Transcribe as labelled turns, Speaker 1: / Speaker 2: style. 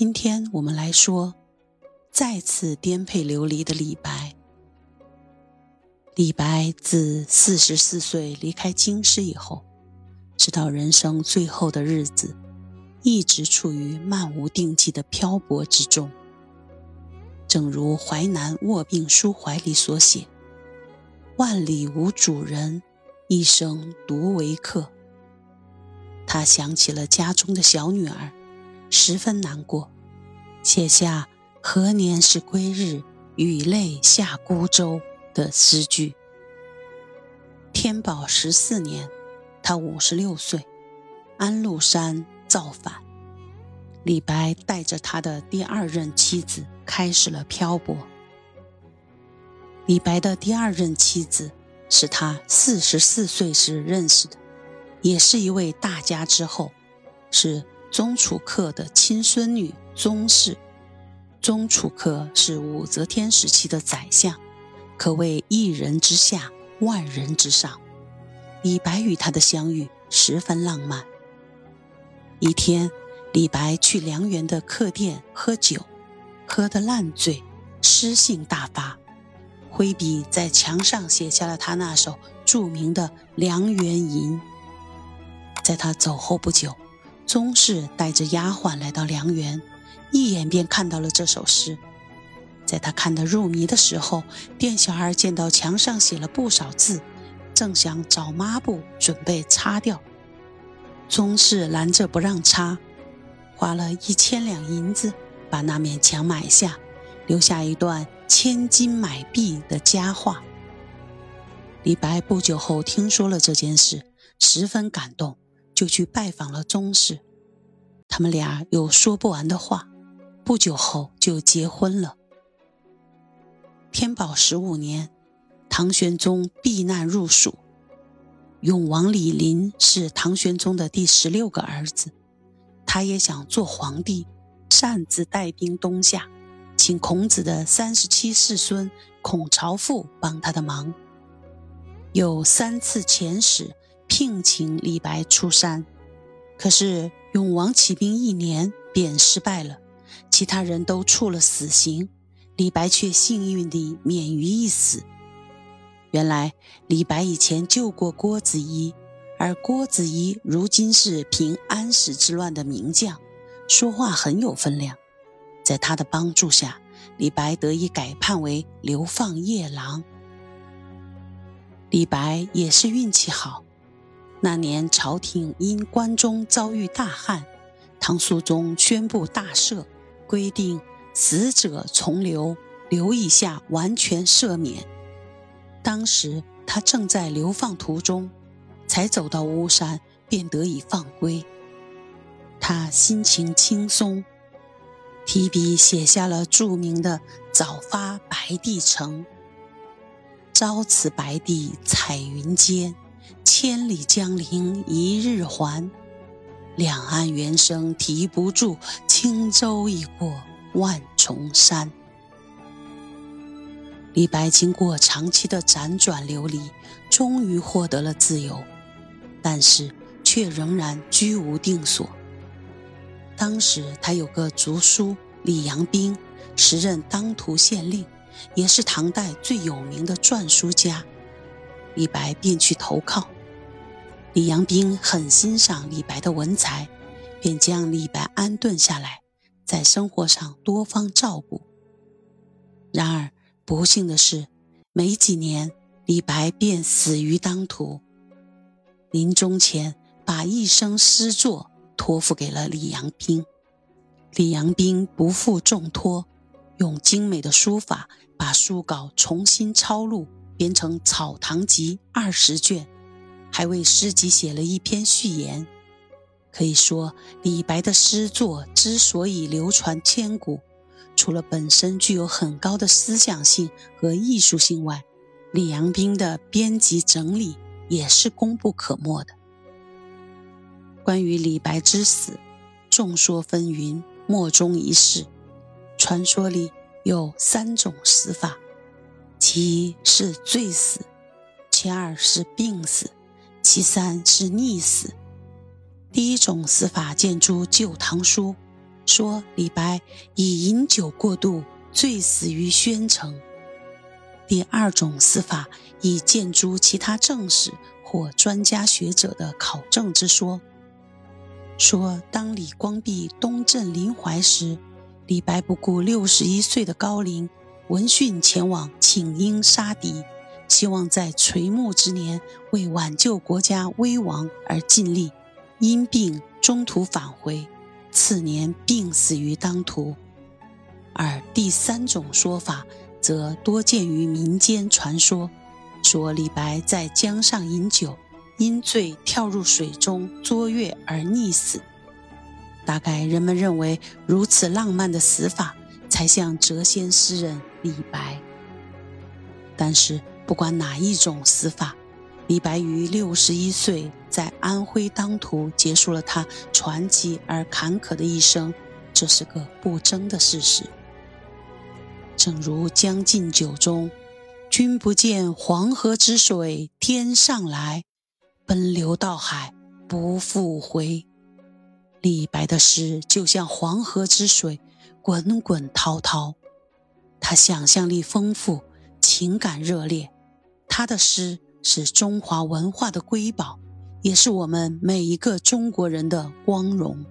Speaker 1: 今天我们来说再次颠沛流离的李白。李白自四十四岁离开京师以后，直到人生最后的日子，一直处于漫无定际的漂泊之中。正如《淮南卧病书怀》里所写：“万里无主人，一生独为客。”他想起了家中的小女儿，十分难过，写下“何年是归日，雨泪下孤舟”的诗句。天宝十四年，他五十六岁，安禄山造反，李白带着他的第二任妻子开始了漂泊。李白的第二任妻子是他四十四岁时认识的。也是一位大家之后，是宗楚客的亲孙女宗氏。宗楚客是武则天时期的宰相，可谓一人之下，万人之上。李白与他的相遇十分浪漫。一天，李白去梁园的客店喝酒，喝得烂醉，诗兴大发，挥笔在墙上写下了他那首著名的《梁园吟》。在他走后不久，宗室带着丫鬟来到梁园，一眼便看到了这首诗。在他看得入迷的时候，店小二见到墙上写了不少字，正想找抹布准备擦掉，宗室拦着不让擦，花了一千两银子把那面墙买下，留下一段千金买璧的佳话。李白不久后听说了这件事，十分感动。就去拜访了宗室，他们俩有说不完的话，不久后就结婚了。天宝十五年，唐玄宗避难入蜀，永王李璘是唐玄宗的第十六个儿子，他也想做皇帝，擅自带兵东下，请孔子的三十七世孙孔朝父帮他的忙，有三次遣使。聘请李白出山，可是永王起兵一年便失败了，其他人都处了死刑，李白却幸运地免于一死。原来李白以前救过郭子仪，而郭子仪如今是平安史之乱的名将，说话很有分量。在他的帮助下，李白得以改判为流放夜郎。李白也是运气好。那年朝廷因关中遭遇大旱，唐肃宗宣布大赦，规定死者从流，流以下完全赦免。当时他正在流放途中，才走到巫山，便得以放归。他心情轻松，提笔写下了著名的《早发白帝城》：“朝辞白帝彩云间。”千里江陵一日还，两岸猿声啼不住，轻舟已过万重山。李白经过长期的辗转流离，终于获得了自由，但是却仍然居无定所。当时他有个族叔李阳冰，时任当涂县令，也是唐代最有名的篆书家。李白便去投靠，李阳冰很欣赏李白的文才，便将李白安顿下来，在生活上多方照顾。然而不幸的是，没几年，李白便死于当涂。临终前，把一生诗作托付给了李阳冰。李阳冰不负重托，用精美的书法把书稿重新抄录。编成《草堂集》二十卷，还为诗集写了一篇序言。可以说，李白的诗作之所以流传千古，除了本身具有很高的思想性和艺术性外，李阳冰的编辑整理也是功不可没的。关于李白之死，众说纷纭，莫衷一是。传说里有三种死法。其一是醉死，其二是病死，其三是溺死。第一种死法见诸《旧唐书》，说李白以饮酒过度，醉死于宣城。第二种死法，以见诸其他正史或专家学者的考证之说，说当李光弼东镇临淮时，李白不顾六十一岁的高龄，闻讯前往请缨杀敌，希望在垂暮之年为挽救国家危亡而尽力，因病中途返回，次年病死于当涂。而第三种说法。则多见于民间传说，说李白在江上饮酒，因醉跳入水中作月而溺死。大概人们认为如此浪漫的死法，才像谪仙诗人李白。但是不管哪一种死法，李白于六十一岁在安徽当涂结束了他传奇而坎坷的一生，这是个不争的事实。正如《将进酒》中“君不见黄河之水天上来，奔流到海不复回”。李白的诗就像黄河之水，滚滚滔滔。他想象力丰富，情感热烈。他的诗是中华文化的瑰宝，也是我们每一个中国人的光荣。